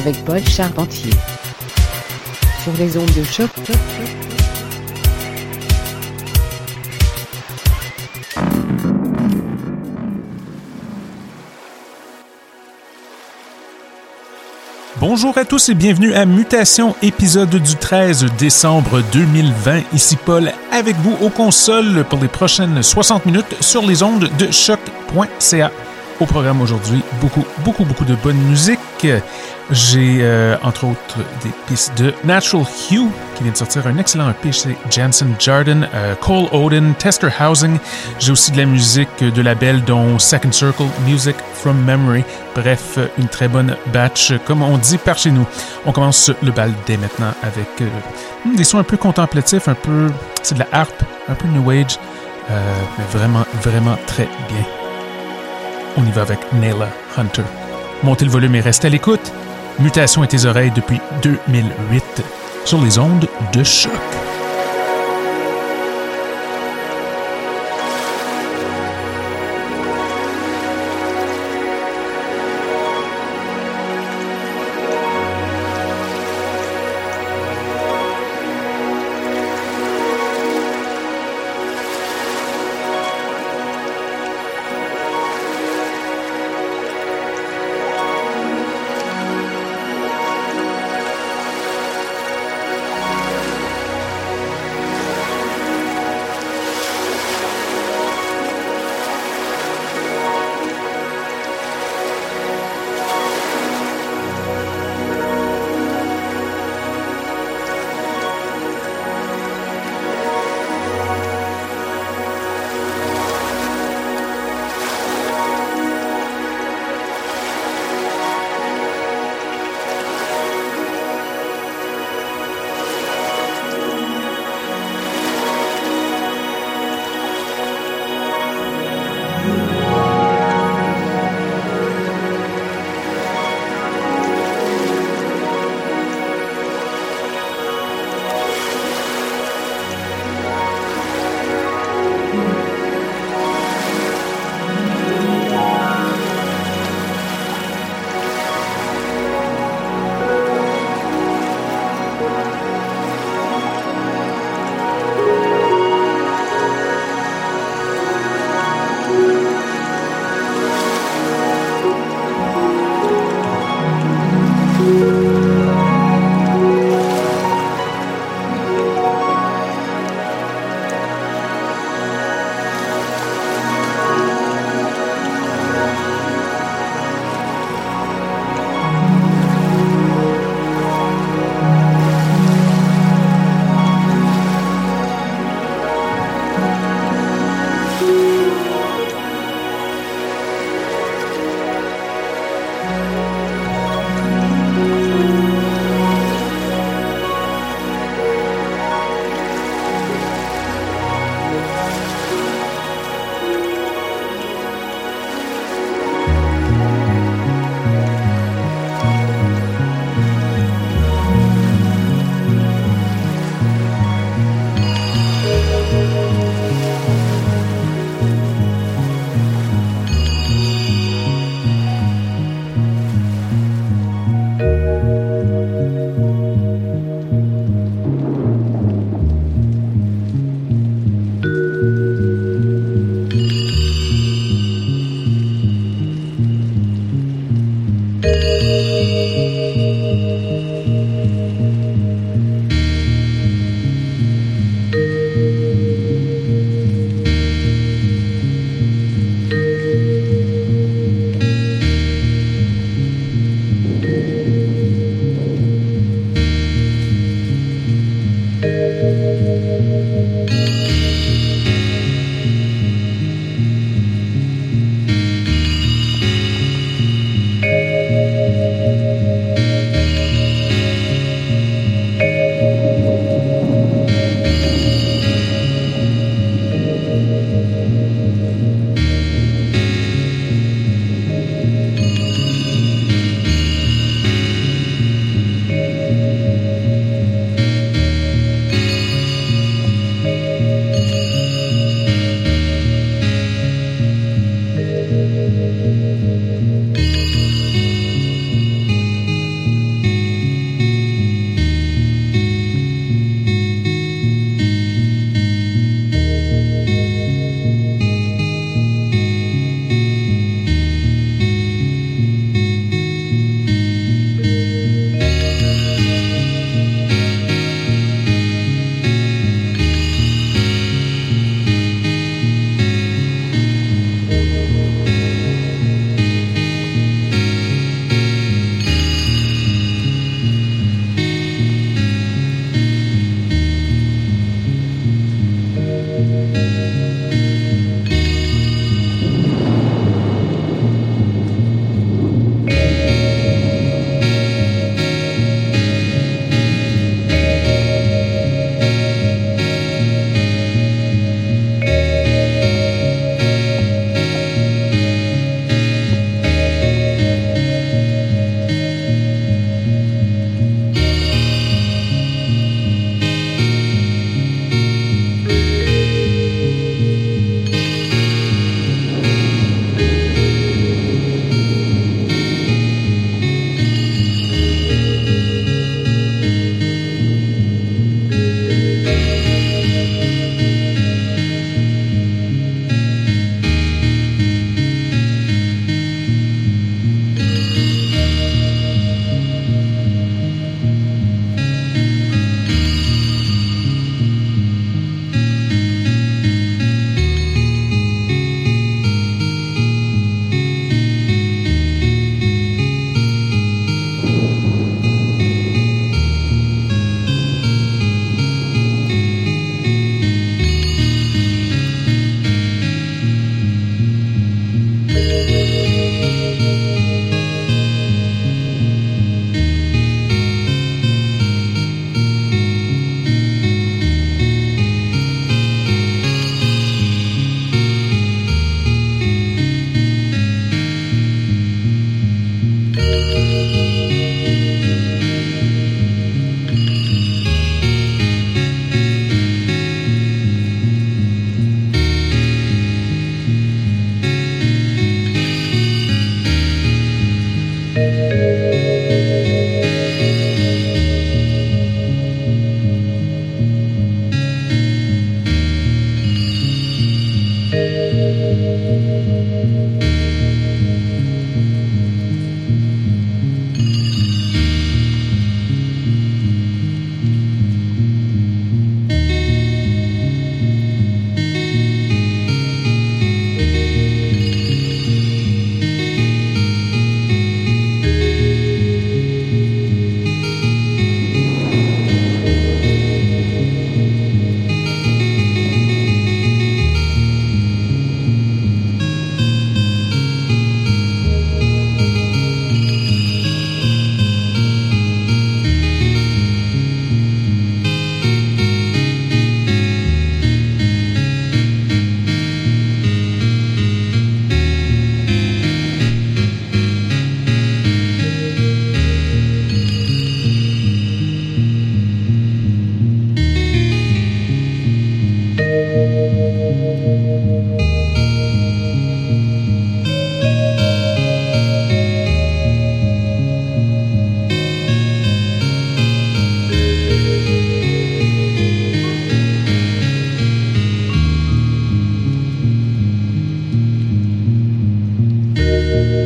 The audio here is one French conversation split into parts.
avec Paul Charpentier sur les ondes de choc. Bonjour à tous et bienvenue à Mutation, épisode du 13 décembre 2020. Ici Paul avec vous aux consoles pour les prochaines 60 minutes sur les ondes de choc.ca. Au programme aujourd'hui, beaucoup, beaucoup, beaucoup de bonne musique. J'ai, euh, entre autres, des pistes de Natural Hue, qui vient de sortir un excellent EP chez Jansen Jardin, euh, Cole Odin, Tester Housing. J'ai aussi de la musique de label dont Second Circle, Music from Memory. Bref, une très bonne batch, comme on dit par chez nous. On commence le bal dès maintenant avec euh, des sons un peu contemplatifs, un peu... C'est de la harpe, un peu New Age, mais vraiment, vraiment très bien. On y va avec Naila Hunter. Montez le volume et restez à l'écoute. Mutation et tes oreilles depuis 2008 sur les ondes de choc.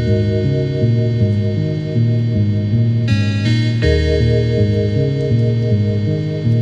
Thank you.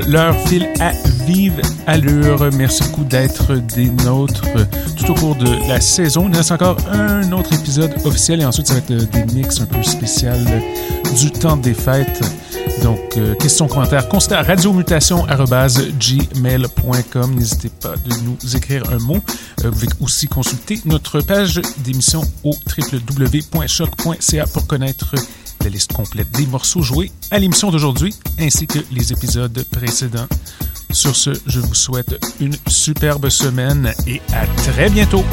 Leur fil à vive allure. Merci beaucoup d'être des nôtres tout au cours de la saison. Il reste encore un autre épisode officiel et ensuite ça va être des mix un peu spécial du temps des fêtes. Donc, euh, questions, commentaires, constat radiomutation.gmail.com. N'hésitez pas de nous écrire un mot. Euh, vous pouvez aussi consulter notre page d'émission au www.choc.ca pour connaître la liste complète des morceaux joués à l'émission d'aujourd'hui ainsi que les épisodes précédents. Sur ce, je vous souhaite une superbe semaine et à très bientôt.